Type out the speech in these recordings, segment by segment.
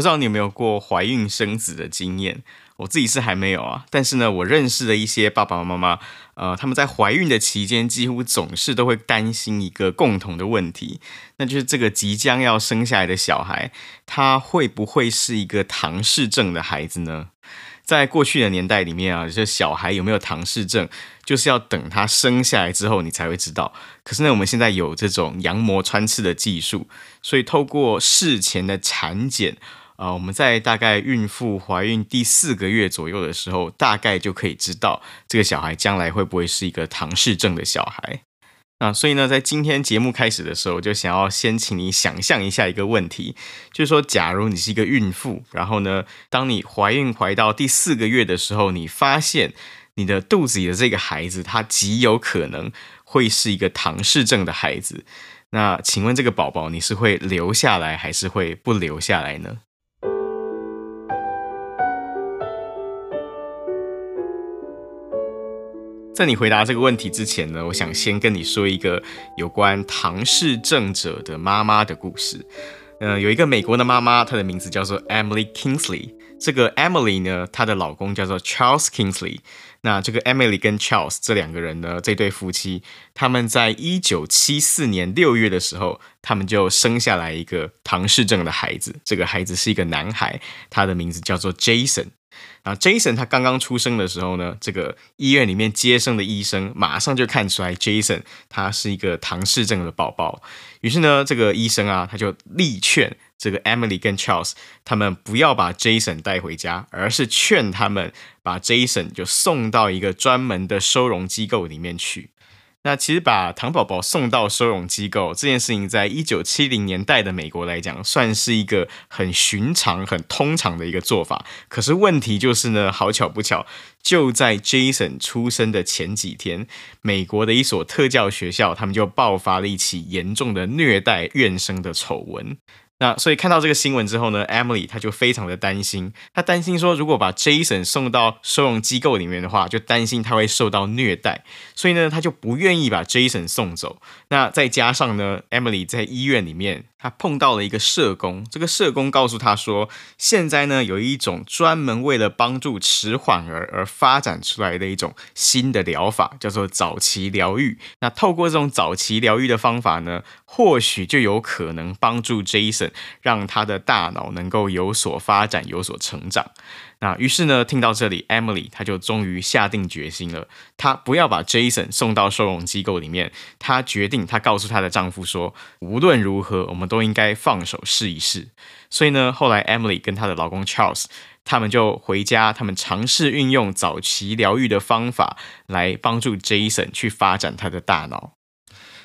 不知道你有没有过怀孕生子的经验？我自己是还没有啊，但是呢，我认识的一些爸爸妈妈，呃，他们在怀孕的期间，几乎总是都会担心一个共同的问题，那就是这个即将要生下来的小孩，他会不会是一个唐氏症的孩子呢？在过去的年代里面啊，这小孩有没有唐氏症，就是要等他生下来之后，你才会知道。可是呢，我们现在有这种羊膜穿刺的技术，所以透过事前的产检。啊、我们在大概孕妇怀孕第四个月左右的时候，大概就可以知道这个小孩将来会不会是一个唐氏症的小孩。那所以呢，在今天节目开始的时候，我就想要先请你想象一下一个问题，就是说，假如你是一个孕妇，然后呢，当你怀孕怀到第四个月的时候，你发现你的肚子里的这个孩子，他极有可能会是一个唐氏症的孩子。那请问这个宝宝，你是会留下来还是会不留下来呢？在你回答这个问题之前呢，我想先跟你说一个有关唐氏症者的妈妈的故事。呃，有一个美国的妈妈，她的名字叫做 Emily Kingsley。这个 Emily 呢，她的老公叫做 Charles Kingsley。那这个 Emily 跟 Charles 这两个人呢，这对夫妻，他们在一九七四年六月的时候，他们就生下来一个唐氏症的孩子。这个孩子是一个男孩，他的名字叫做 Jason。啊，Jason 他刚刚出生的时候呢，这个医院里面接生的医生马上就看出来 Jason 他是一个唐氏症的宝宝。于是呢，这个医生啊，他就力劝这个 Emily 跟 Charles 他们不要把 Jason 带回家，而是劝他们把 Jason 就送到一个专门的收容机构里面去。那其实把糖宝宝送到收容机构这件事情，在一九七零年代的美国来讲，算是一个很寻常、很通常的一个做法。可是问题就是呢，好巧不巧，就在 Jason 出生的前几天，美国的一所特教学校，他们就爆发了一起严重的虐待院生的丑闻。那所以看到这个新闻之后呢，Emily 她就非常的担心，她担心说，如果把 Jason 送到收容机构里面的话，就担心他会受到虐待，所以呢，她就不愿意把 Jason 送走。那再加上呢，Emily 在医院里面。她碰到了一个社工，这个社工告诉她说，现在呢有一种专门为了帮助迟缓儿而发展出来的一种新的疗法，叫做早期疗愈。那透过这种早期疗愈的方法呢，或许就有可能帮助 Jason，让他的大脑能够有所发展、有所成长。那于是呢，听到这里，Emily 她就终于下定决心了，她不要把 Jason 送到收容机构里面。她决定，她告诉她的丈夫说，无论如何，我们都应该放手试一试。所以呢，后来 Emily 跟她的老公 Charles，他们就回家，他们尝试运用早期疗愈的方法来帮助 Jason 去发展他的大脑。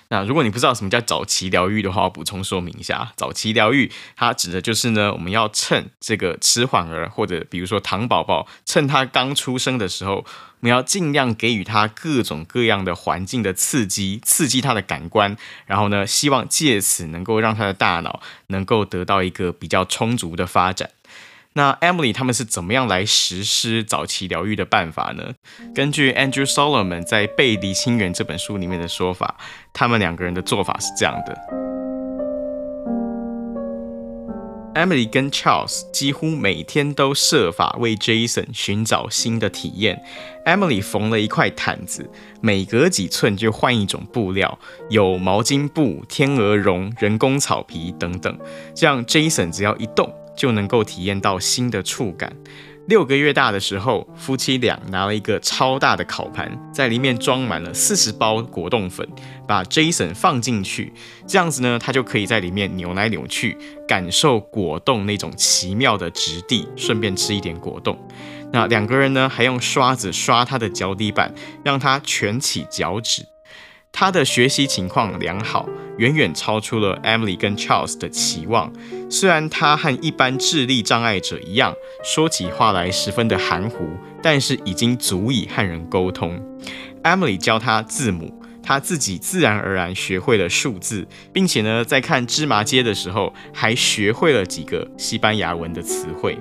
那如果你不知道什么叫早期疗愈的话，我补充说明一下，早期疗愈它指的就是呢，我们要趁这个迟缓儿或者比如说糖宝宝，趁他刚出生的时候，我们要尽量给予他各种各样的环境的刺激，刺激他的感官，然后呢，希望借此能够让他的大脑能够得到一个比较充足的发展。那 Emily 他们是怎么样来实施早期疗愈的办法呢？根据 Andrew Solomon 在《背离心源》这本书里面的说法，他们两个人的做法是这样的：Emily 跟 Charles 几乎每天都设法为 Jason 寻找新的体验。Emily 缝了一块毯子，每隔几寸就换一种布料，有毛巾布、天鹅绒、人工草皮等等，这样 Jason 只要一动。就能够体验到新的触感。六个月大的时候，夫妻俩拿了一个超大的烤盘，在里面装满了四十包果冻粉，把 Jason 放进去，这样子呢，他就可以在里面扭来扭去，感受果冻那种奇妙的质地，顺便吃一点果冻。那两个人呢，还用刷子刷他的脚底板，让他蜷起脚趾。他的学习情况良好，远远超出了 Emily 跟 Charles 的期望。虽然他和一般智力障碍者一样，说起话来十分的含糊，但是已经足以和人沟通。Emily 教他字母，他自己自然而然学会了数字，并且呢，在看芝麻街的时候，还学会了几个西班牙文的词汇。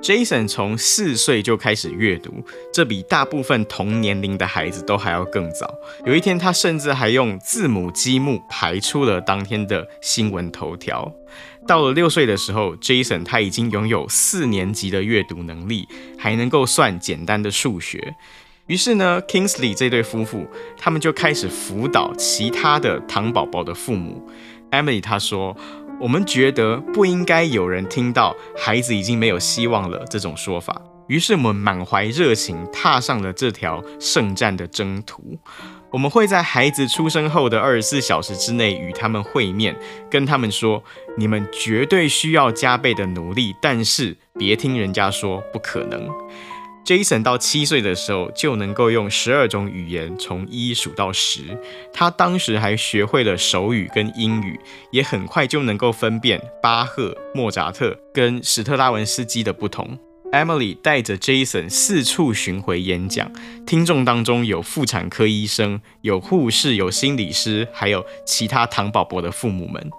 Jason 从四岁就开始阅读，这比大部分同年龄的孩子都还要更早。有一天，他甚至还用字母积木排出了当天的新闻头条。到了六岁的时候，Jason 他已经拥有四年级的阅读能力，还能够算简单的数学。于是呢，Kingsley 这对夫妇他们就开始辅导其他的糖宝宝的父母。Emily 她说。我们觉得不应该有人听到孩子已经没有希望了这种说法，于是我们满怀热情踏上了这条圣战的征途。我们会在孩子出生后的二十四小时之内与他们会面，跟他们说：你们绝对需要加倍的努力，但是别听人家说不可能。Jason 到七岁的时候就能够用十二种语言从一数到十，他当时还学会了手语跟英语，也很快就能够分辨巴赫、莫扎特跟史特拉文斯基的不同。Emily 带着 Jason 四处巡回演讲，听众当中有妇产科医生、有护士、有心理师，还有其他糖宝宝的父母们。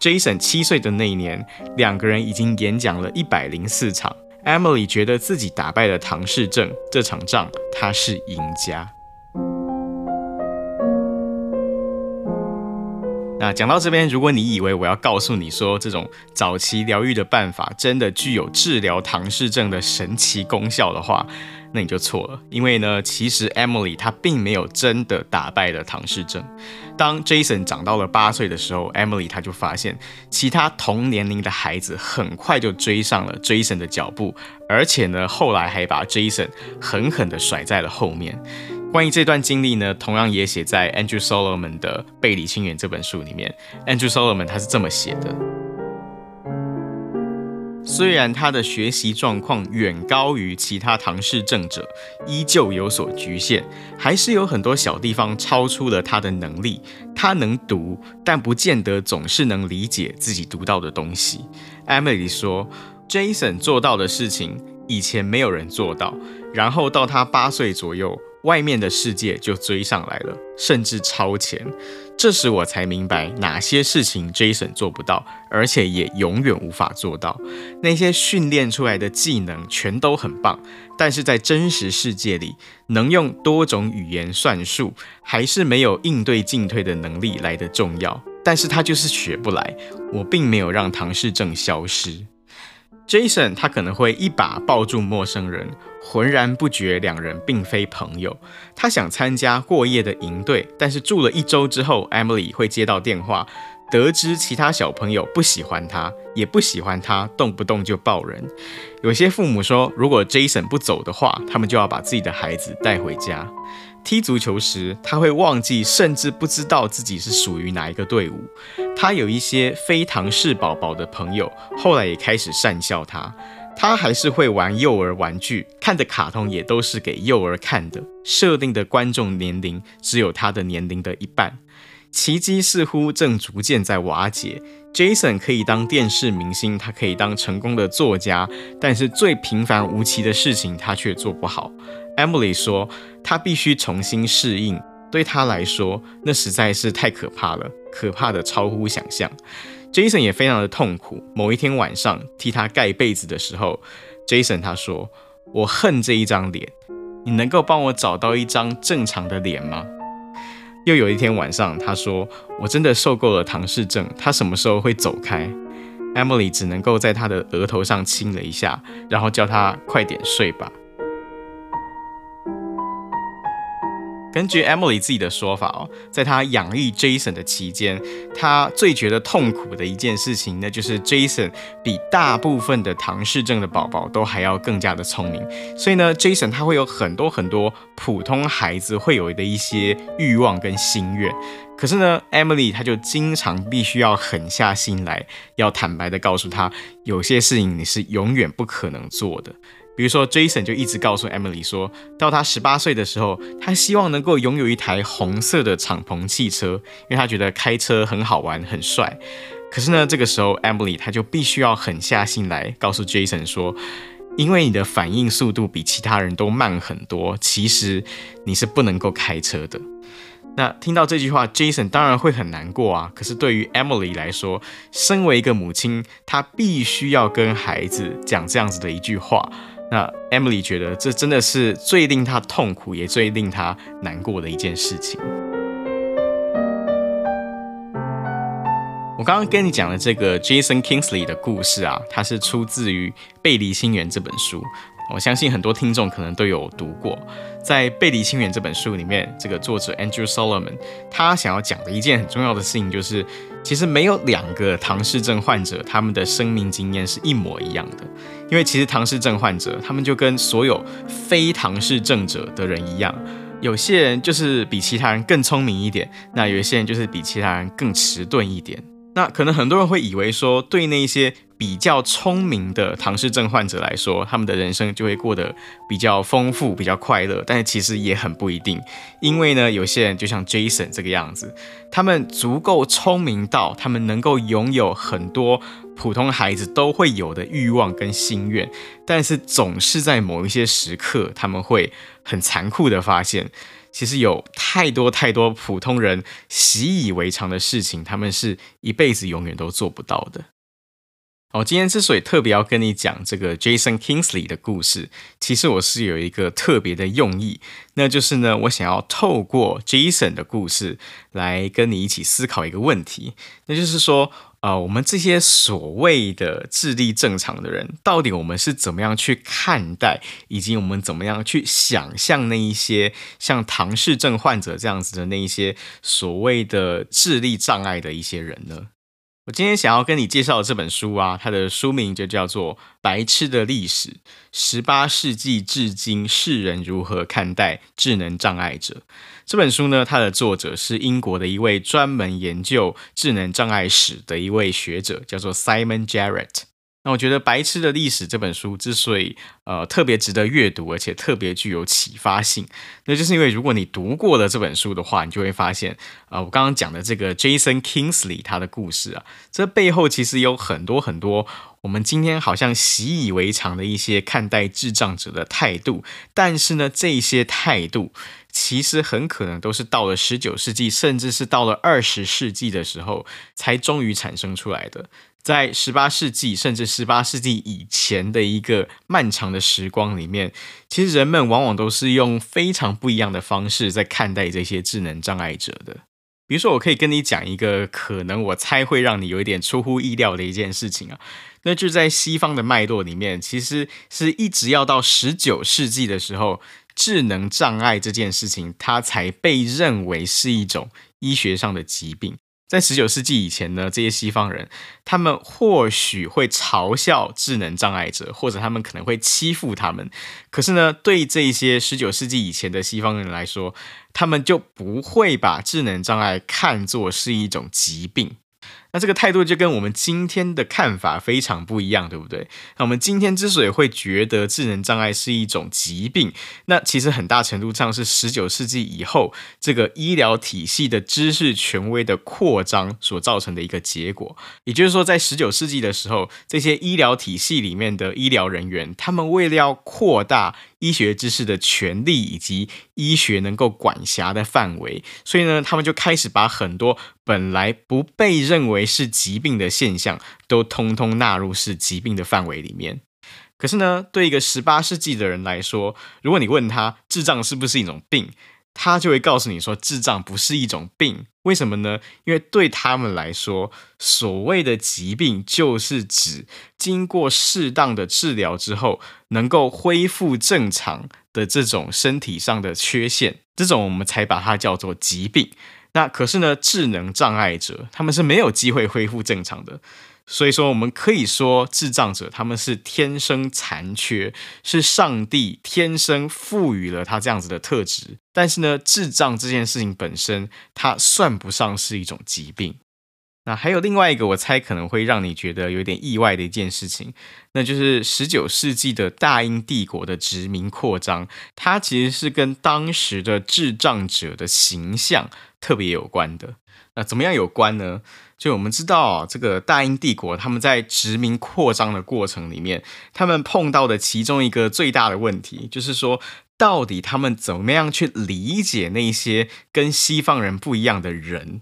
Jason 七岁的那一年，两个人已经演讲了一百零四场。Emily 觉得自己打败了唐氏症，这场仗他是赢家。那讲到这边，如果你以为我要告诉你说这种早期疗愈的办法真的具有治疗唐氏症的神奇功效的话，那你就错了。因为呢，其实 Emily 她并没有真的打败了唐氏症。当 Jason 长到了八岁的时候，Emily 她就发现其他同年龄的孩子很快就追上了 Jason 的脚步，而且呢，后来还把 Jason 狠狠地甩在了后面。关于这段经历呢，同样也写在 Andrew Solomon 的《背离亲缘》这本书里面。Andrew Solomon 他是这么写的。虽然他的学习状况远高于其他唐氏症者，依旧有所局限，还是有很多小地方超出了他的能力。他能读，但不见得总是能理解自己读到的东西。Emily 说，Jason 做到的事情，以前没有人做到，然后到他八岁左右。外面的世界就追上来了，甚至超前。这时我才明白哪些事情 Jason 做不到，而且也永远无法做到。那些训练出来的技能全都很棒，但是在真实世界里，能用多种语言算术，还是没有应对进退的能力来得重要。但是他就是学不来。我并没有让唐氏症消失。Jason 他可能会一把抱住陌生人，浑然不觉两人并非朋友。他想参加过夜的营队，但是住了一周之后，Emily 会接到电话，得知其他小朋友不喜欢他，也不喜欢他，动不动就抱人。有些父母说，如果 Jason 不走的话，他们就要把自己的孩子带回家。踢足球时，他会忘记，甚至不知道自己是属于哪一个队伍。他有一些非唐氏宝宝的朋友，后来也开始讪笑他。他还是会玩幼儿玩具，看的卡通也都是给幼儿看的，设定的观众年龄只有他的年龄的一半。奇迹似乎正逐渐在瓦解。Jason 可以当电视明星，他可以当成功的作家，但是最平凡无奇的事情他却做不好。Emily 说，她必须重新适应，对她来说，那实在是太可怕了，可怕的超乎想象。Jason 也非常的痛苦。某一天晚上，替他盖被子的时候，Jason 他说：“我恨这一张脸，你能够帮我找到一张正常的脸吗？”又有一天晚上，他说：“我真的受够了唐氏症，他什么时候会走开？”Emily 只能够在他的额头上亲了一下，然后叫他快点睡吧。根据 Emily 自己的说法哦，在她养育 Jason 的期间，她最觉得痛苦的一件事情，那就是 Jason 比大部分的唐氏症的宝宝都还要更加的聪明。所以呢，Jason 他会有很多很多普通孩子会有的一些欲望跟心愿。可是呢，Emily 她就经常必须要狠下心来，要坦白的告诉他，有些事情你是永远不可能做的。比如说，Jason 就一直告诉 Emily 说，到他十八岁的时候，他希望能够拥有一台红色的敞篷汽车，因为他觉得开车很好玩、很帅。可是呢，这个时候 Emily 他就必须要狠下心来，告诉 Jason 说，因为你的反应速度比其他人都慢很多，其实你是不能够开车的。那听到这句话，Jason 当然会很难过啊。可是对于 Emily 来说，身为一个母亲，她必须要跟孩子讲这样子的一句话。那 Emily 觉得这真的是最令她痛苦，也最令她难过的一件事情。我刚刚跟你讲的这个 Jason Kingsley 的故事啊，它是出自于《背离心源》这本书。我相信很多听众可能都有读过，在《背离心源》这本书里面，这个作者 Andrew Solomon 他想要讲的一件很重要的事情，就是其实没有两个唐氏症患者他们的生命经验是一模一样的，因为其实唐氏症患者他们就跟所有非唐氏症者的人一样，有些人就是比其他人更聪明一点，那有些人就是比其他人更迟钝一点。那可能很多人会以为说，对那些比较聪明的唐氏症患者来说，他们的人生就会过得比较丰富、比较快乐。但是其实也很不一定，因为呢，有些人就像 Jason 这个样子，他们足够聪明到他们能够拥有很多普通孩子都会有的欲望跟心愿，但是总是在某一些时刻，他们会很残酷的发现。其实有太多太多普通人习以为常的事情，他们是一辈子永远都做不到的。哦，今天之所以特别要跟你讲这个 Jason Kingsley 的故事，其实我是有一个特别的用意，那就是呢，我想要透过 Jason 的故事来跟你一起思考一个问题，那就是说，呃，我们这些所谓的智力正常的人，到底我们是怎么样去看待，以及我们怎么样去想象那一些像唐氏症患者这样子的那一些所谓的智力障碍的一些人呢？我今天想要跟你介绍的这本书啊，它的书名就叫做《白痴的历史：十八世纪至今世人如何看待智能障碍者》。这本书呢，它的作者是英国的一位专门研究智能障碍史的一位学者，叫做 Simon Jarrett。那我觉得《白痴的历史》这本书之所以呃特别值得阅读，而且特别具有启发性，那就是因为如果你读过了这本书的话，你就会发现，呃，我刚刚讲的这个 Jason Kingsley 他的故事啊，这背后其实有很多很多我们今天好像习以为常的一些看待智障者的态度，但是呢，这些态度其实很可能都是到了十九世纪，甚至是到了二十世纪的时候，才终于产生出来的。在十八世纪甚至十八世纪以前的一个漫长的时光里面，其实人们往往都是用非常不一样的方式在看待这些智能障碍者的。比如说，我可以跟你讲一个可能我猜会让你有一点出乎意料的一件事情啊，那就在西方的脉络里面，其实是一直要到十九世纪的时候，智能障碍这件事情它才被认为是一种医学上的疾病。在十九世纪以前呢，这些西方人，他们或许会嘲笑智能障碍者，或者他们可能会欺负他们。可是呢，对这些十九世纪以前的西方人来说，他们就不会把智能障碍看作是一种疾病。那这个态度就跟我们今天的看法非常不一样，对不对？那我们今天之所以会觉得智能障碍是一种疾病，那其实很大程度上是十九世纪以后这个医疗体系的知识权威的扩张所造成的一个结果。也就是说，在十九世纪的时候，这些医疗体系里面的医疗人员，他们为了要扩大医学知识的权利以及医学能够管辖的范围，所以呢，他们就开始把很多本来不被认为是疾病的现象，都通通纳入是疾病的范围里面。可是呢，对一个十八世纪的人来说，如果你问他智障是不是一种病，他就会告诉你说，智障不是一种病。为什么呢？因为对他们来说，所谓的疾病就是指经过适当的治疗之后，能够恢复正常的这种身体上的缺陷，这种我们才把它叫做疾病。那可是呢，智能障碍者他们是没有机会恢复正常的。所以说，我们可以说，智障者他们是天生残缺，是上帝天生赋予了他这样子的特质。但是呢，智障这件事情本身，它算不上是一种疾病。那还有另外一个，我猜可能会让你觉得有点意外的一件事情，那就是十九世纪的大英帝国的殖民扩张，它其实是跟当时的智障者的形象特别有关的。那怎么样有关呢？就我们知道啊，这个大英帝国他们在殖民扩张的过程里面，他们碰到的其中一个最大的问题，就是说，到底他们怎么样去理解那些跟西方人不一样的人？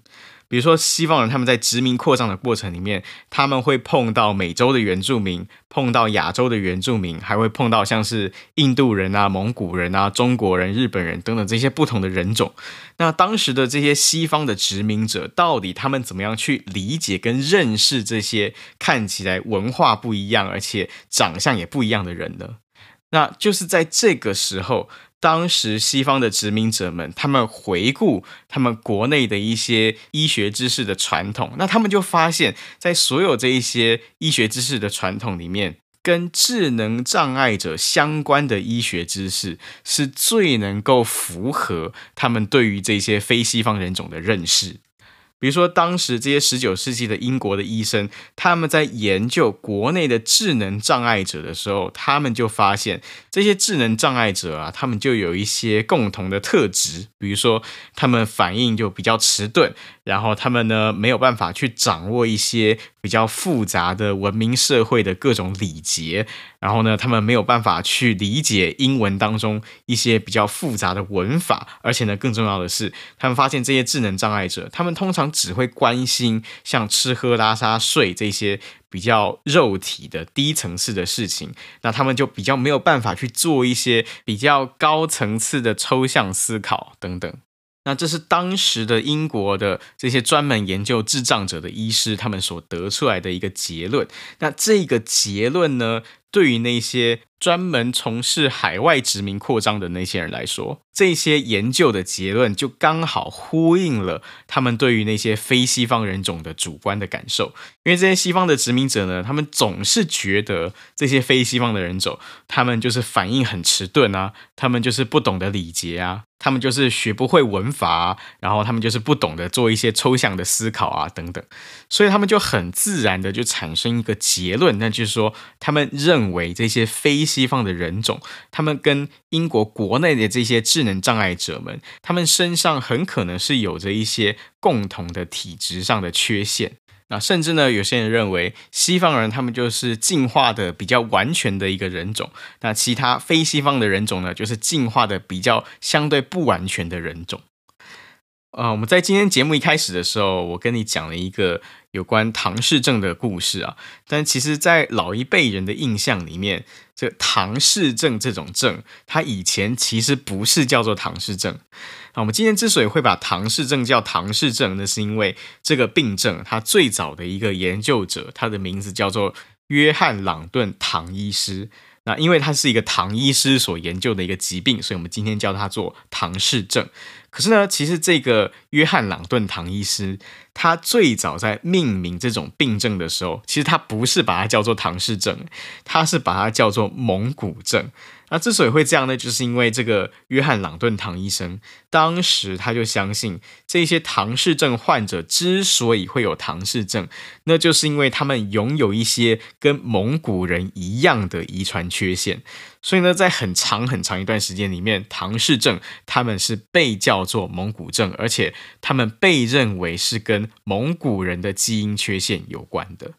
比如说，西方人他们在殖民扩张的过程里面，他们会碰到美洲的原住民，碰到亚洲的原住民，还会碰到像是印度人啊、蒙古人啊、中国人、日本人等等这些不同的人种。那当时的这些西方的殖民者，到底他们怎么样去理解跟认识这些看起来文化不一样，而且长相也不一样的人呢？那就是在这个时候。当时西方的殖民者们，他们回顾他们国内的一些医学知识的传统，那他们就发现，在所有这一些医学知识的传统里面，跟智能障碍者相关的医学知识是最能够符合他们对于这些非西方人种的认识。比如说，当时这些十九世纪的英国的医生，他们在研究国内的智能障碍者的时候，他们就发现这些智能障碍者啊，他们就有一些共同的特质，比如说他们反应就比较迟钝，然后他们呢没有办法去掌握一些比较复杂的文明社会的各种礼节，然后呢，他们没有办法去理解英文当中一些比较复杂的文法，而且呢，更重要的是，他们发现这些智能障碍者，他们通常只会关心像吃喝拉撒睡这些比较肉体的低层次的事情，那他们就比较没有办法去做一些比较高层次的抽象思考等等。那这是当时的英国的这些专门研究智障者的医师，他们所得出来的一个结论。那这个结论呢，对于那些专门从事海外殖民扩张的那些人来说，这些研究的结论就刚好呼应了他们对于那些非西方人种的主观的感受。因为这些西方的殖民者呢，他们总是觉得这些非西方的人种，他们就是反应很迟钝啊，他们就是不懂得礼节啊。他们就是学不会文法啊，然后他们就是不懂得做一些抽象的思考啊，等等，所以他们就很自然的就产生一个结论，那就是说，他们认认为这些非西方的人种，他们跟英国国内的这些智能障碍者们，他们身上很可能是有着一些共同的体质上的缺陷。那甚至呢，有些人认为西方人他们就是进化的比较完全的一个人种，那其他非西方的人种呢，就是进化的比较相对不完全的人种。呃，我们在今天节目一开始的时候，我跟你讲了一个有关唐氏症的故事啊，但其实，在老一辈人的印象里面，这唐氏症这种症，它以前其实不是叫做唐氏症。那我们今天之所以会把唐氏症叫唐氏症，那是因为这个病症它最早的一个研究者，他的名字叫做约翰·朗顿·唐医师。那因为他是一个唐医师所研究的一个疾病，所以我们今天叫它做唐氏症。可是呢，其实这个约翰·朗顿·唐医师，他最早在命名这种病症的时候，其实他不是把它叫做唐氏症，他是把它叫做蒙古症。那之所以会这样呢，就是因为这个约翰·朗顿·唐医生当时他就相信，这些唐氏症患者之所以会有唐氏症，那就是因为他们拥有一些跟蒙古人一样的遗传缺陷。所以呢，在很长很长一段时间里面，唐氏症他们是被叫做蒙古症，而且他们被认为是跟蒙古人的基因缺陷有关的。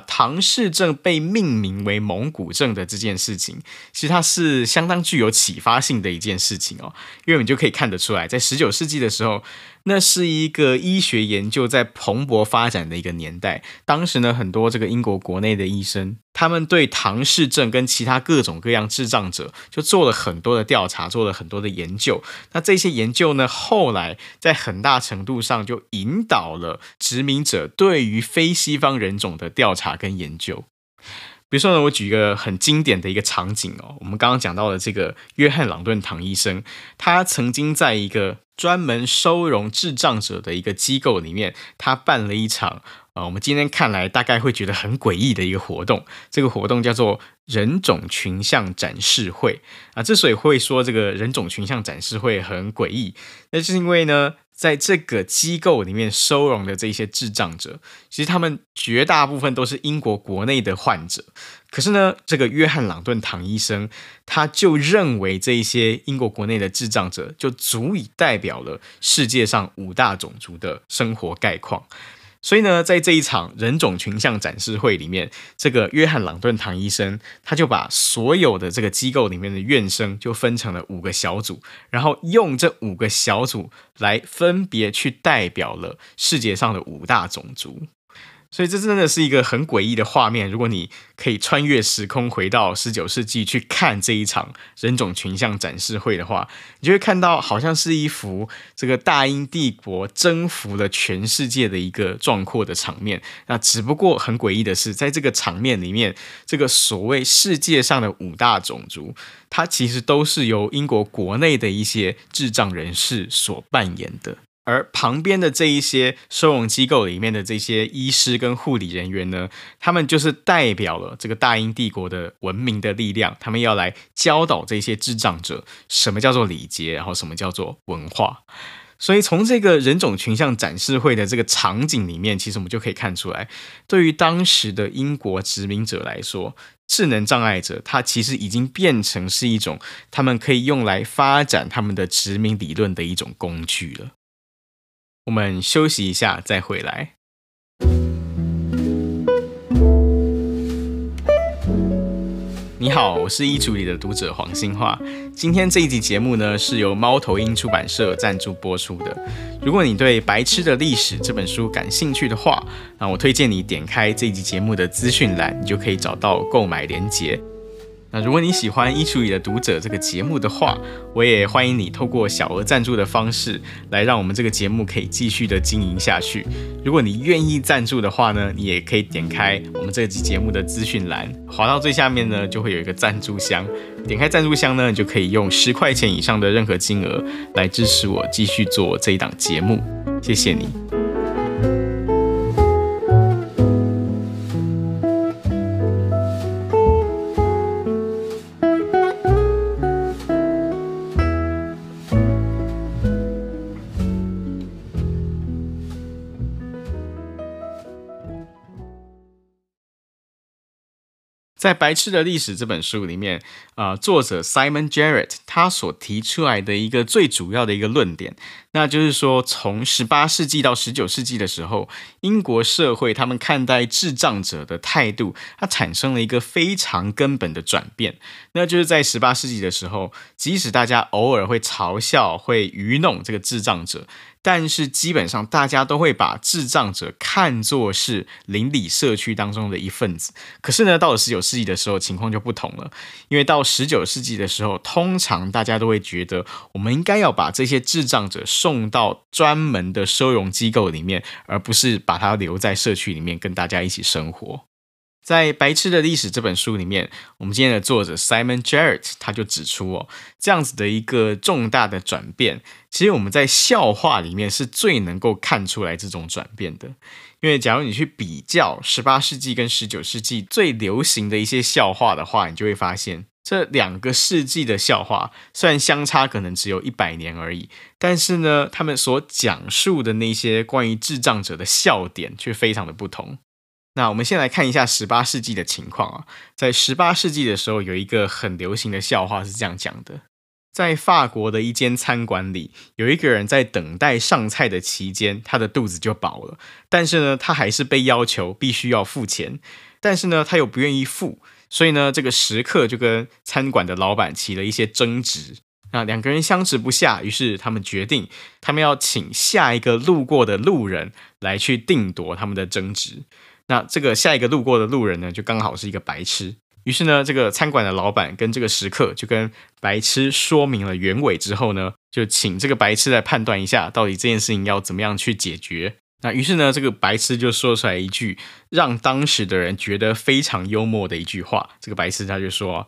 唐氏症被命名为蒙古症的这件事情，其实它是相当具有启发性的一件事情哦，因为你就可以看得出来，在十九世纪的时候。那是一个医学研究在蓬勃发展的一个年代。当时呢，很多这个英国国内的医生，他们对唐氏症跟其他各种各样智障者，就做了很多的调查，做了很多的研究。那这些研究呢，后来在很大程度上就引导了殖民者对于非西方人种的调查跟研究。比如说呢，我举一个很经典的一个场景哦，我们刚刚讲到的这个约翰·朗顿·唐医生，他曾经在一个专门收容智障者的一个机构里面，他办了一场啊、呃，我们今天看来大概会觉得很诡异的一个活动。这个活动叫做人种群像展示会啊。之所以会说这个人种群像展示会很诡异，那是因为呢。在这个机构里面收容的这些智障者，其实他们绝大部分都是英国国内的患者。可是呢，这个约翰·朗顿·唐医生他就认为这一些英国国内的智障者就足以代表了世界上五大种族的生活概况。所以呢，在这一场人种群像展示会里面，这个约翰·朗顿唐医生他就把所有的这个机构里面的院生就分成了五个小组，然后用这五个小组来分别去代表了世界上的五大种族。所以这真的是一个很诡异的画面。如果你可以穿越时空回到十九世纪去看这一场人种群像展示会的话，你就会看到好像是一幅这个大英帝国征服了全世界的一个壮阔的场面。那只不过很诡异的是，在这个场面里面，这个所谓世界上的五大种族，它其实都是由英国国内的一些智障人士所扮演的。而旁边的这一些收容机构里面的这些医师跟护理人员呢，他们就是代表了这个大英帝国的文明的力量，他们要来教导这些智障者什么叫做礼节，然后什么叫做文化。所以从这个人种群像展示会的这个场景里面，其实我们就可以看出来，对于当时的英国殖民者来说，智能障碍者他其实已经变成是一种他们可以用来发展他们的殖民理论的一种工具了。我们休息一下，再回来。你好，我是衣橱里的读者黄星樺。今天这一集节目呢，是由猫头鹰出版社赞助播出的。如果你对《白痴的历史》这本书感兴趣的话，那我推荐你点开这一集节目的资讯栏，你就可以找到购买链接。那如果你喜欢《衣橱里的读者》这个节目的话，我也欢迎你透过小额赞助的方式来让我们这个节目可以继续的经营下去。如果你愿意赞助的话呢，你也可以点开我们这集节目的资讯栏，滑到最下面呢，就会有一个赞助箱。点开赞助箱呢，你就可以用十块钱以上的任何金额来支持我继续做这一档节目。谢谢你。在《白痴的历史》这本书里面，啊、作者 Simon Jarrett 他所提出来的一个最主要的一个论点，那就是说，从十八世纪到十九世纪的时候，英国社会他们看待智障者的态度，它产生了一个非常根本的转变。那就是在十八世纪的时候，即使大家偶尔会嘲笑、会愚弄这个智障者。但是基本上，大家都会把智障者看作是邻里社区当中的一份子。可是呢，到了十九世纪的时候，情况就不同了。因为到十九世纪的时候，通常大家都会觉得，我们应该要把这些智障者送到专门的收容机构里面，而不是把他留在社区里面跟大家一起生活。在《白痴的历史》这本书里面，我们今天的作者 Simon Jarrett 他就指出哦，这样子的一个重大的转变，其实我们在笑话里面是最能够看出来这种转变的。因为假如你去比较十八世纪跟十九世纪最流行的一些笑话的话，你就会发现这两个世纪的笑话虽然相差可能只有一百年而已，但是呢，他们所讲述的那些关于智障者的笑点却非常的不同。那我们先来看一下十八世纪的情况啊，在十八世纪的时候，有一个很流行的笑话是这样讲的：在法国的一间餐馆里，有一个人在等待上菜的期间，他的肚子就饱了，但是呢，他还是被要求必须要付钱，但是呢，他又不愿意付，所以呢，这个食客就跟餐馆的老板起了一些争执。那两个人相持不下，于是他们决定，他们要请下一个路过的路人来去定夺他们的争执。那这个下一个路过的路人呢，就刚好是一个白痴。于是呢，这个餐馆的老板跟这个食客就跟白痴说明了原委之后呢，就请这个白痴来判断一下，到底这件事情要怎么样去解决。那于是呢，这个白痴就说出来一句让当时的人觉得非常幽默的一句话。这个白痴他就说。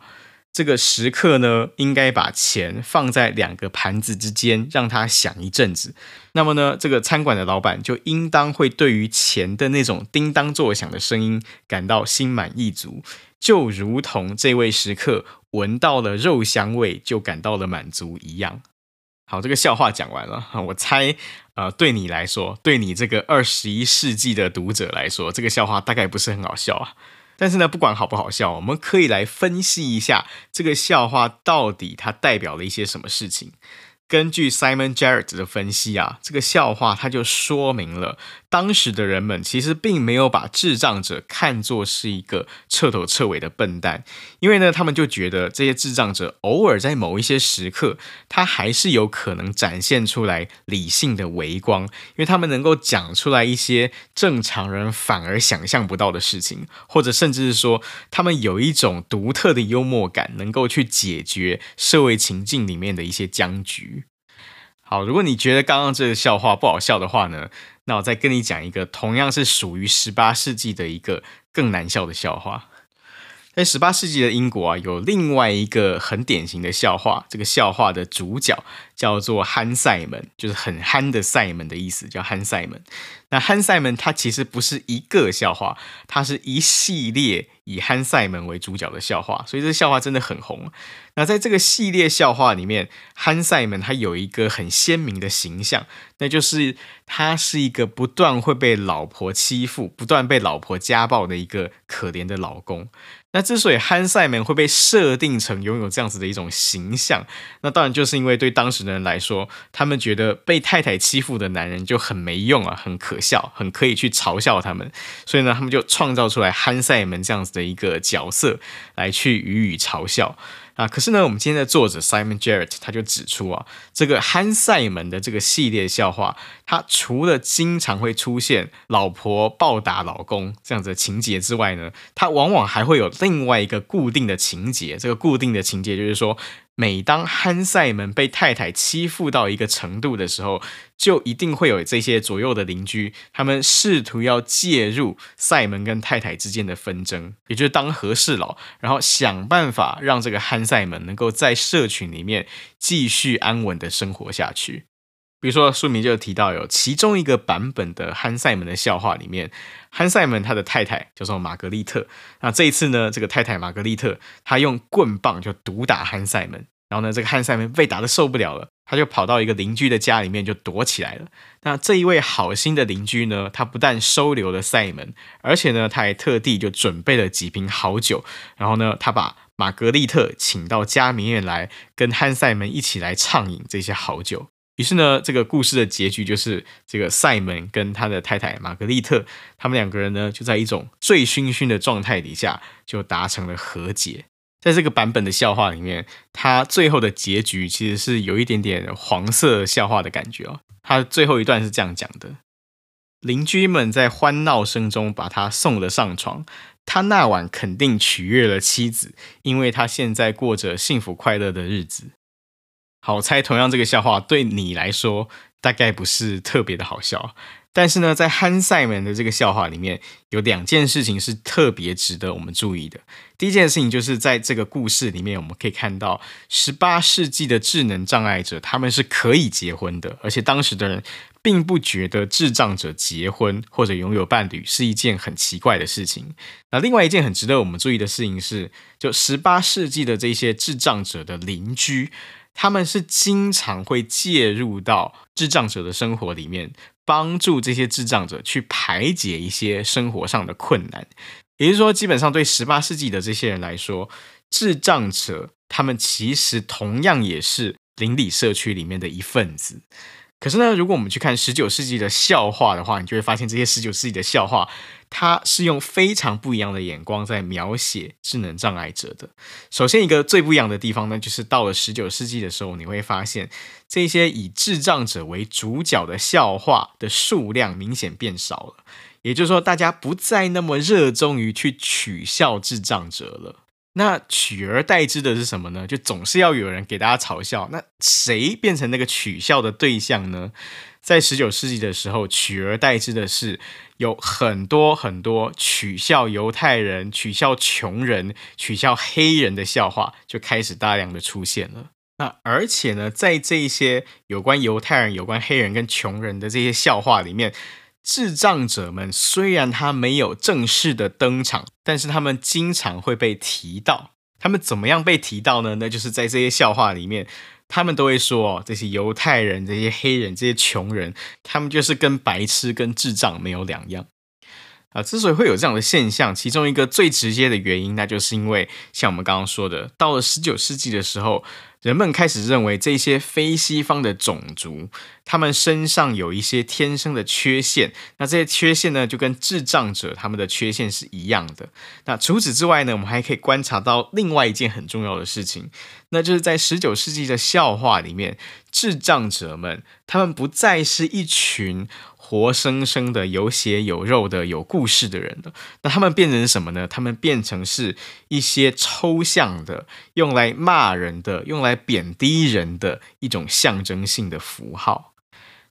这个食客呢，应该把钱放在两个盘子之间，让他想一阵子。那么呢，这个餐馆的老板就应当会对于钱的那种叮当作响的声音感到心满意足，就如同这位食客闻到了肉香味就感到了满足一样。好，这个笑话讲完了。我猜，呃，对你来说，对你这个二十一世纪的读者来说，这个笑话大概不是很好笑啊。但是呢，不管好不好笑，我们可以来分析一下这个笑话到底它代表了一些什么事情。根据 Simon Jarrett 的分析啊，这个笑话它就说明了当时的人们其实并没有把智障者看作是一个彻头彻尾的笨蛋，因为呢，他们就觉得这些智障者偶尔在某一些时刻，他还是有可能展现出来理性的微光，因为他们能够讲出来一些正常人反而想象不到的事情，或者甚至是说，他们有一种独特的幽默感，能够去解决社会情境里面的一些僵局。好，如果你觉得刚刚这个笑话不好笑的话呢，那我再跟你讲一个同样是属于十八世纪的一个更难笑的笑话。在十八世纪的英国啊，有另外一个很典型的笑话，这个笑话的主角叫做憨塞门，就是很憨的塞门的意思，叫憨塞门。那憨塞门它其实不是一个笑话，它是一系列以憨塞门为主角的笑话，所以这笑话真的很红。那在这个系列笑话里面，憨塞门他有一个很鲜明的形象，那就是他是一个不断会被老婆欺负、不断被老婆家暴的一个可怜的老公。那之所以憨赛门会被设定成拥有这样子的一种形象，那当然就是因为对当时的人来说，他们觉得被太太欺负的男人就很没用啊，很可笑，很可以去嘲笑他们，所以呢，他们就创造出来憨赛门这样子的一个角色来去予以嘲笑。啊，可是呢，我们今天的作者 Simon Jarrett 他就指出啊，这个憨赛门的这个系列笑话，他除了经常会出现老婆暴打老公这样子的情节之外呢，他往往还会有另外一个固定的情节。这个固定的情节就是说，每当憨赛门被太太欺负到一个程度的时候，就一定会有这些左右的邻居，他们试图要介入赛门跟太太之间的纷争，也就是当和事佬，然后想办法让这个憨赛门能够在社群里面继续安稳的生活下去。比如说，书名就提到有其中一个版本的憨赛门的笑话里面，憨赛门他的太太叫做玛格丽特。那这一次呢，这个太太玛格丽特她用棍棒就毒打憨赛门。然后呢，这个憨赛门被打得受不了了，他就跑到一个邻居的家里面就躲起来了。那这一位好心的邻居呢，他不但收留了赛门，而且呢，他还特地就准备了几瓶好酒。然后呢，他把玛格丽特请到家里面来，跟憨赛门一起来畅饮这些好酒。于是呢，这个故事的结局就是，这个塞门跟他的太太玛格丽特，他们两个人呢，就在一种醉醺醺的状态底下，就达成了和解。在这个版本的笑话里面，它最后的结局其实是有一点点黄色笑话的感觉哦。它最后一段是这样讲的：邻居们在欢闹声中把他送了上床，他那晚肯定取悦了妻子，因为他现在过着幸福快乐的日子。好，猜同样这个笑话对你来说大概不是特别的好笑。但是呢，在憨赛门的这个笑话里面，有两件事情是特别值得我们注意的。第一件事情就是在这个故事里面，我们可以看到十八世纪的智能障碍者他们是可以结婚的，而且当时的人并不觉得智障者结婚或者拥有伴侣是一件很奇怪的事情。那另外一件很值得我们注意的事情是，就十八世纪的这些智障者的邻居，他们是经常会介入到智障者的生活里面。帮助这些智障者去排解一些生活上的困难，也就是说，基本上对十八世纪的这些人来说，智障者他们其实同样也是邻里社区里面的一份子。可是呢，如果我们去看十九世纪的笑话的话，你就会发现这些十九世纪的笑话，他是用非常不一样的眼光在描写智能障碍者的。首先，一个最不一样的地方呢，就是到了十九世纪的时候，你会发现这些以智障者为主角的笑话的数量明显变少了。也就是说，大家不再那么热衷于去取笑智障者了。那取而代之的是什么呢？就总是要有人给大家嘲笑。那谁变成那个取笑的对象呢？在十九世纪的时候，取而代之的是有很多很多取笑犹太人、取笑穷人、取笑黑人的笑话就开始大量的出现了。那而且呢，在这些有关犹太人、有关黑人跟穷人的这些笑话里面。智障者们虽然他没有正式的登场，但是他们经常会被提到。他们怎么样被提到呢？那就是在这些笑话里面，他们都会说哦：这些犹太人、这些黑人、这些穷人，他们就是跟白痴、跟智障没有两样。啊，之所以会有这样的现象，其中一个最直接的原因，那就是因为像我们刚刚说的，到了十九世纪的时候。人们开始认为这些非西方的种族，他们身上有一些天生的缺陷。那这些缺陷呢，就跟智障者他们的缺陷是一样的。那除此之外呢，我们还可以观察到另外一件很重要的事情，那就是在十九世纪的笑话里面，智障者们他们不再是一群。活生生的、有血有肉的、有故事的人的，那他们变成什么呢？他们变成是一些抽象的、用来骂人的、用来贬低人的一种象征性的符号。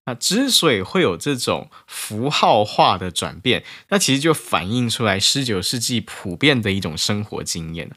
那之所以会有这种符号化的转变，那其实就反映出来十九世纪普遍的一种生活经验。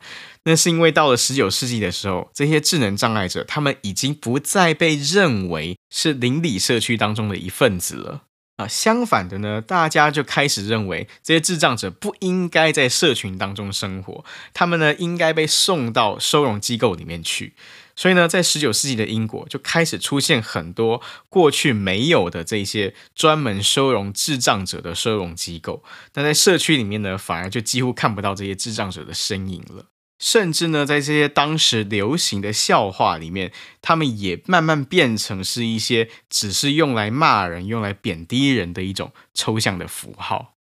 那是因为到了十九世纪的时候，这些智能障碍者他们已经不再被认为是邻里社区当中的一份子了。啊，相反的呢，大家就开始认为这些智障者不应该在社群当中生活，他们呢应该被送到收容机构里面去。所以呢，在十九世纪的英国就开始出现很多过去没有的这些专门收容智障者的收容机构。那在社区里面呢，反而就几乎看不到这些智障者的身影了。甚至呢，在这些当时流行的笑话里面，他们也慢慢变成是一些只是用来骂人、用来贬低人的一种抽象的符号。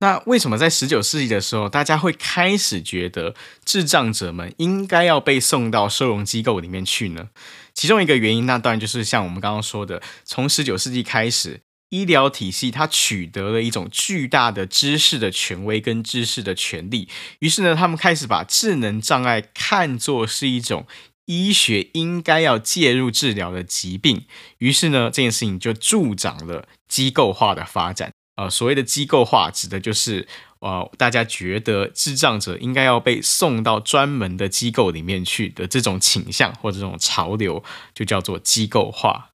那为什么在十九世纪的时候，大家会开始觉得智障者们应该要被送到收容机构里面去呢？其中一个原因，那当然就是像我们刚刚说的，从十九世纪开始。医疗体系它取得了一种巨大的知识的权威跟知识的权利，于是呢，他们开始把智能障碍看作是一种医学应该要介入治疗的疾病，于是呢，这件事情就助长了机构化的发展。呃，所谓的机构化，指的就是呃，大家觉得智障者应该要被送到专门的机构里面去的这种倾向或者这种潮流，就叫做机构化。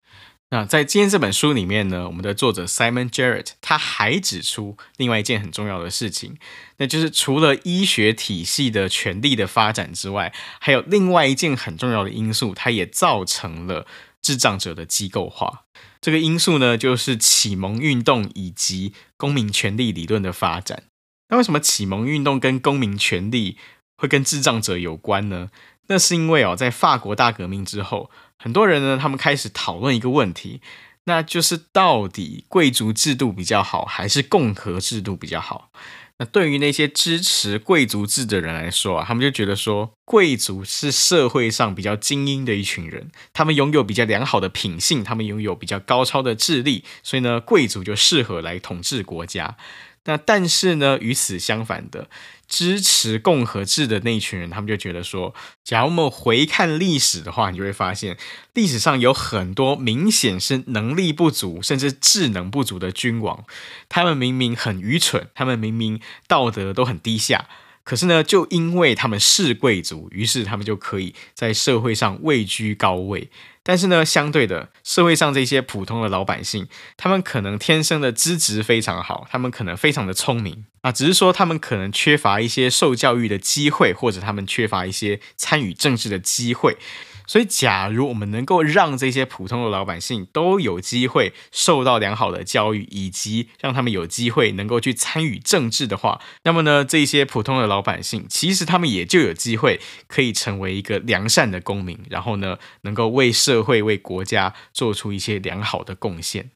那在今天这本书里面呢，我们的作者 Simon Jarrett 他还指出另外一件很重要的事情，那就是除了医学体系的权力的发展之外，还有另外一件很重要的因素，它也造成了智障者的机构化。这个因素呢，就是启蒙运动以及公民权利理论的发展。那为什么启蒙运动跟公民权利会跟智障者有关呢？那是因为哦，在法国大革命之后。很多人呢，他们开始讨论一个问题，那就是到底贵族制度比较好，还是共和制度比较好？那对于那些支持贵族制的人来说啊，他们就觉得说，贵族是社会上比较精英的一群人，他们拥有比较良好的品性，他们拥有比较高超的智力，所以呢，贵族就适合来统治国家。那但是呢，与此相反的，支持共和制的那一群人，他们就觉得说，假如我们回看历史的话，你就会发现，历史上有很多明显是能力不足，甚至智能不足的君王，他们明明很愚蠢，他们明明道德都很低下。可是呢，就因为他们是贵族，于是他们就可以在社会上位居高位。但是呢，相对的，社会上这些普通的老百姓，他们可能天生的资质非常好，他们可能非常的聪明啊，只是说他们可能缺乏一些受教育的机会，或者他们缺乏一些参与政治的机会。所以，假如我们能够让这些普通的老百姓都有机会受到良好的教育，以及让他们有机会能够去参与政治的话，那么呢，这些普通的老百姓其实他们也就有机会可以成为一个良善的公民，然后呢，能够为社会、为国家做出一些良好的贡献。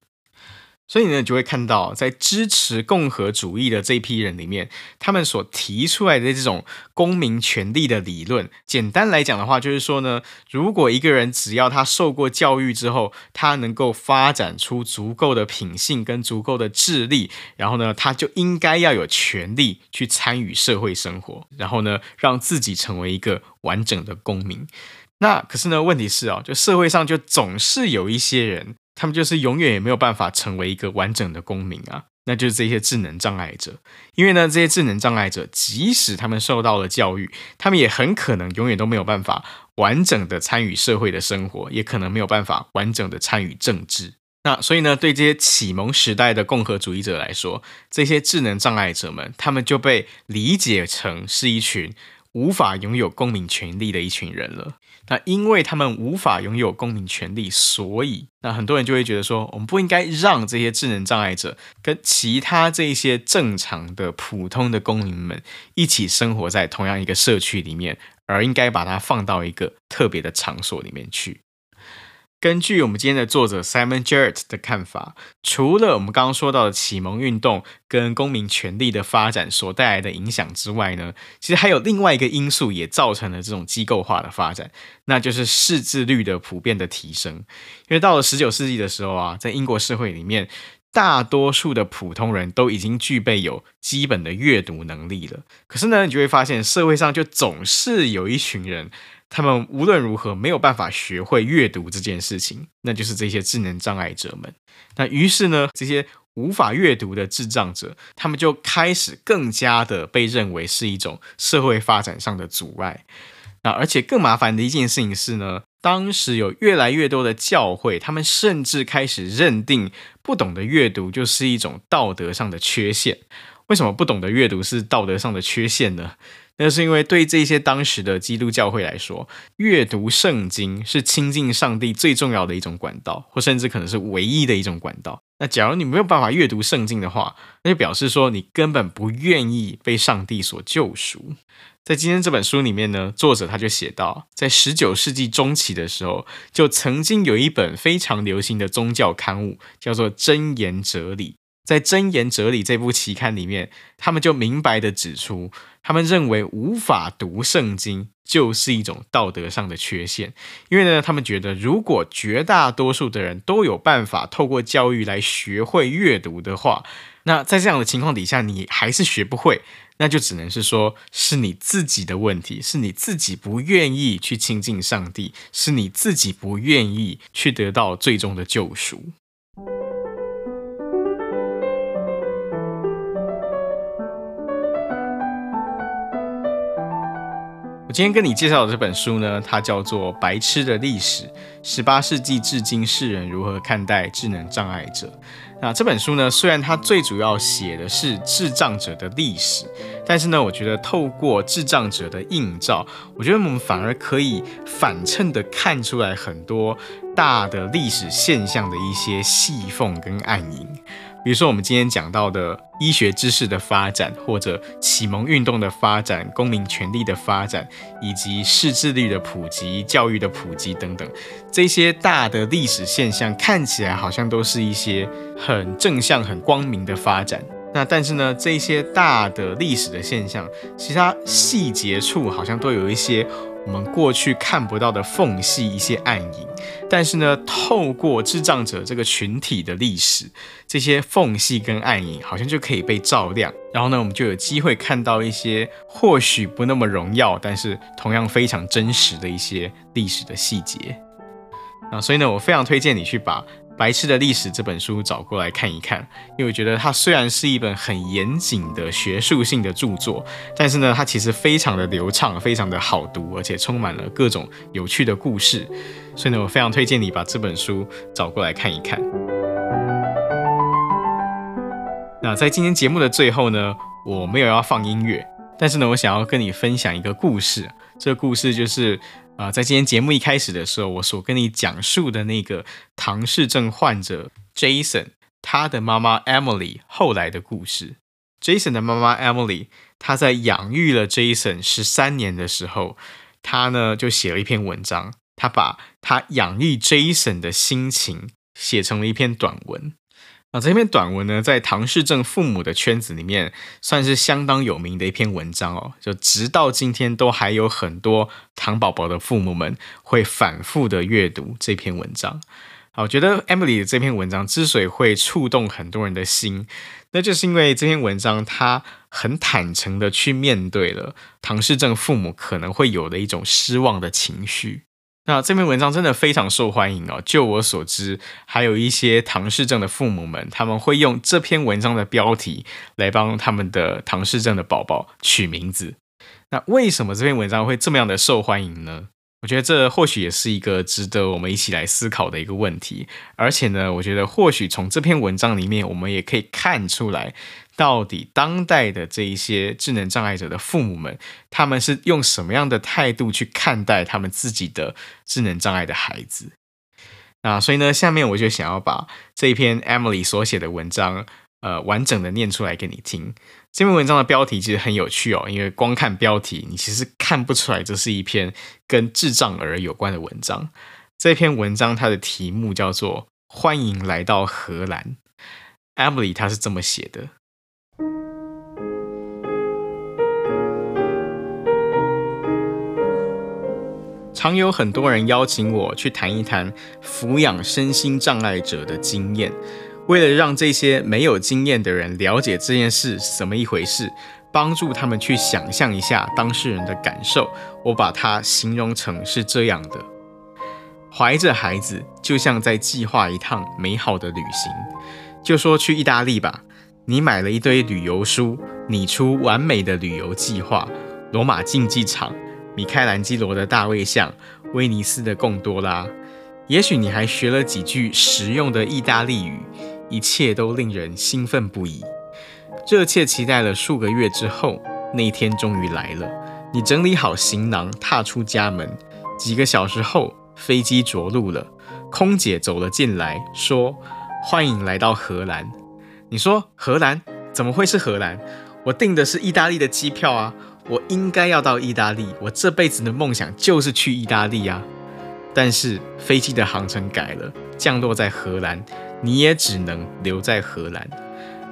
所以呢，就会看到，在支持共和主义的这批人里面，他们所提出来的这种公民权利的理论，简单来讲的话，就是说呢，如果一个人只要他受过教育之后，他能够发展出足够的品性跟足够的智力，然后呢，他就应该要有权利去参与社会生活，然后呢，让自己成为一个完整的公民。那可是呢，问题是哦，就社会上就总是有一些人。他们就是永远也没有办法成为一个完整的公民啊，那就是这些智能障碍者。因为呢，这些智能障碍者，即使他们受到了教育，他们也很可能永远都没有办法完整的参与社会的生活，也可能没有办法完整的参与政治。那所以呢，对这些启蒙时代的共和主义者来说，这些智能障碍者们，他们就被理解成是一群无法拥有公民权利的一群人了。那因为他们无法拥有公民权利，所以那很多人就会觉得说，我们不应该让这些智能障碍者跟其他这些正常的普通的公民们一起生活在同样一个社区里面，而应该把它放到一个特别的场所里面去。根据我们今天的作者 Simon Jarrett 的看法，除了我们刚刚说到的启蒙运动跟公民权利的发展所带来的影响之外呢，其实还有另外一个因素也造成了这种机构化的发展，那就是识字率的普遍的提升。因为到了十九世纪的时候啊，在英国社会里面，大多数的普通人都已经具备有基本的阅读能力了。可是呢，你就会发现社会上就总是有一群人。他们无论如何没有办法学会阅读这件事情，那就是这些智能障碍者们。那于是呢，这些无法阅读的智障者，他们就开始更加的被认为是一种社会发展上的阻碍。那而且更麻烦的一件事情是呢，当时有越来越多的教会，他们甚至开始认定不懂得阅读就是一种道德上的缺陷。为什么不懂得阅读是道德上的缺陷呢？那是因为对这些当时的基督教会来说，阅读圣经是亲近上帝最重要的一种管道，或甚至可能是唯一的一种管道。那假如你没有办法阅读圣经的话，那就表示说你根本不愿意被上帝所救赎。在今天这本书里面呢，作者他就写到，在十九世纪中期的时候，就曾经有一本非常流行的宗教刊物，叫做《真言哲理》。在《真言哲理》这部期刊里面，他们就明白地指出，他们认为无法读圣经就是一种道德上的缺陷，因为呢，他们觉得如果绝大多数的人都有办法透过教育来学会阅读的话，那在这样的情况底下，你还是学不会，那就只能是说是你自己的问题，是你自己不愿意去亲近上帝，是你自己不愿意去得到最终的救赎。今天跟你介绍的这本书呢，它叫做《白痴的历史：十八世纪至今世人如何看待智能障碍者》。那这本书呢，虽然它最主要写的是智障者的历史，但是呢，我觉得透过智障者的映照，我觉得我们反而可以反衬的看出来很多大的历史现象的一些细缝跟暗影。比如说，我们今天讲到的医学知识的发展，或者启蒙运动的发展、公民权利的发展，以及识字率的普及、教育的普及等等，这些大的历史现象看起来好像都是一些很正向、很光明的发展。那但是呢，这些大的历史的现象，其他细节处好像都有一些。我们过去看不到的缝隙，一些暗影，但是呢，透过智障者这个群体的历史，这些缝隙跟暗影好像就可以被照亮，然后呢，我们就有机会看到一些或许不那么荣耀，但是同样非常真实的一些历史的细节。啊，所以呢，我非常推荐你去把。《白痴的历史》这本书找过来看一看，因为我觉得它虽然是一本很严谨的学术性的著作，但是呢，它其实非常的流畅，非常的好读，而且充满了各种有趣的故事。所以呢，我非常推荐你把这本书找过来看一看。那在今天节目的最后呢，我没有要放音乐，但是呢，我想要跟你分享一个故事。这个故事就是。啊、在今天节目一开始的时候，我所跟你讲述的那个唐氏症患者 Jason，他的妈妈 Emily 后来的故事。Jason 的妈妈 Emily，她在养育了 Jason 十三年的时候，她呢就写了一篇文章，她把她养育 Jason 的心情写成了一篇短文。啊，这篇短文呢，在唐氏症父母的圈子里面，算是相当有名的一篇文章哦。就直到今天，都还有很多唐宝宝的父母们会反复的阅读这篇文章。好，我觉得 Emily 的这篇文章之所以会触动很多人的心，那就是因为这篇文章它很坦诚的去面对了唐氏症父母可能会有的一种失望的情绪。那这篇文章真的非常受欢迎哦。就我所知，还有一些唐氏症的父母们，他们会用这篇文章的标题来帮他们的唐氏症的宝宝取名字。那为什么这篇文章会这么样的受欢迎呢？我觉得这或许也是一个值得我们一起来思考的一个问题。而且呢，我觉得或许从这篇文章里面，我们也可以看出来。到底当代的这一些智能障碍者的父母们，他们是用什么样的态度去看待他们自己的智能障碍的孩子？那所以呢，下面我就想要把这一篇 Emily 所写的文章，呃完整的念出来给你听。这篇文章的标题其实很有趣哦，因为光看标题，你其实看不出来这是一篇跟智障儿有关的文章。这篇文章它的题目叫做《欢迎来到荷兰》，Emily 她是这么写的。常有很多人邀请我去谈一谈抚养身心障碍者的经验，为了让这些没有经验的人了解这件事是怎么一回事，帮助他们去想象一下当事人的感受，我把它形容成是这样的：怀着孩子，就像在计划一趟美好的旅行。就说去意大利吧，你买了一堆旅游书，拟出完美的旅游计划，罗马竞技场。米开朗基罗的大卫像，威尼斯的贡多拉，也许你还学了几句实用的意大利语，一切都令人兴奋不已。热切期待了数个月之后，那一天终于来了。你整理好行囊，踏出家门，几个小时后，飞机着陆了。空姐走了进来，说：“欢迎来到荷兰。”你说：“荷兰？怎么会是荷兰？我订的是意大利的机票啊！”我应该要到意大利，我这辈子的梦想就是去意大利啊！但是飞机的航程改了，降落在荷兰，你也只能留在荷兰。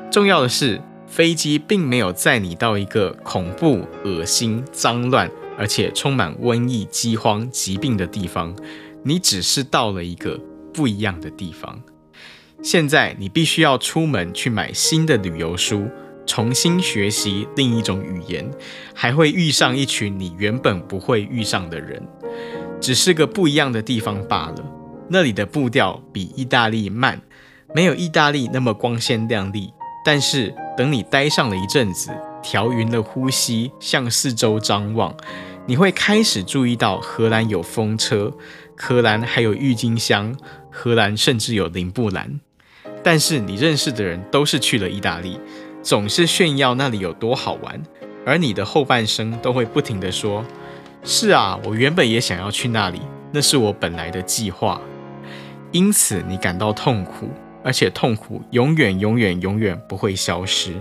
重要的是，飞机并没有载你到一个恐怖、恶心、脏乱，而且充满瘟疫、饥荒、疾病的地方，你只是到了一个不一样的地方。现在你必须要出门去买新的旅游书。重新学习另一种语言，还会遇上一群你原本不会遇上的人，只是个不一样的地方罢了。那里的步调比意大利慢，没有意大利那么光鲜亮丽。但是等你待上了一阵子，调匀了呼吸，向四周张望，你会开始注意到荷兰有风车，荷兰还有郁金香，荷兰甚至有林布兰。但是你认识的人都是去了意大利。总是炫耀那里有多好玩，而你的后半生都会不停地说：“是啊，我原本也想要去那里，那是我本来的计划。”因此你感到痛苦，而且痛苦永远、永远、永远不会消失，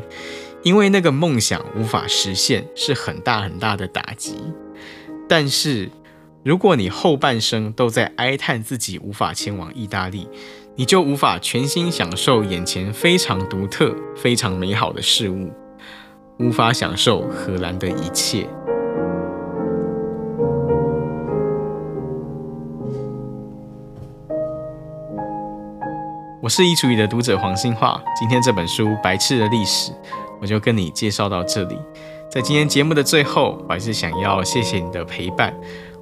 因为那个梦想无法实现，是很大很大的打击。但是如果你后半生都在哀叹自己无法前往意大利，你就无法全心享受眼前非常独特、非常美好的事物，无法享受荷兰的一切。我是衣橱里的读者黄兴化，今天这本书《白痴的历史》，我就跟你介绍到这里。在今天节目的最后，我还是想要谢谢你的陪伴。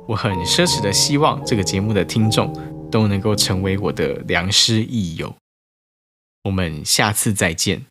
我很奢侈的希望这个节目的听众。都能够成为我的良师益友。我们下次再见。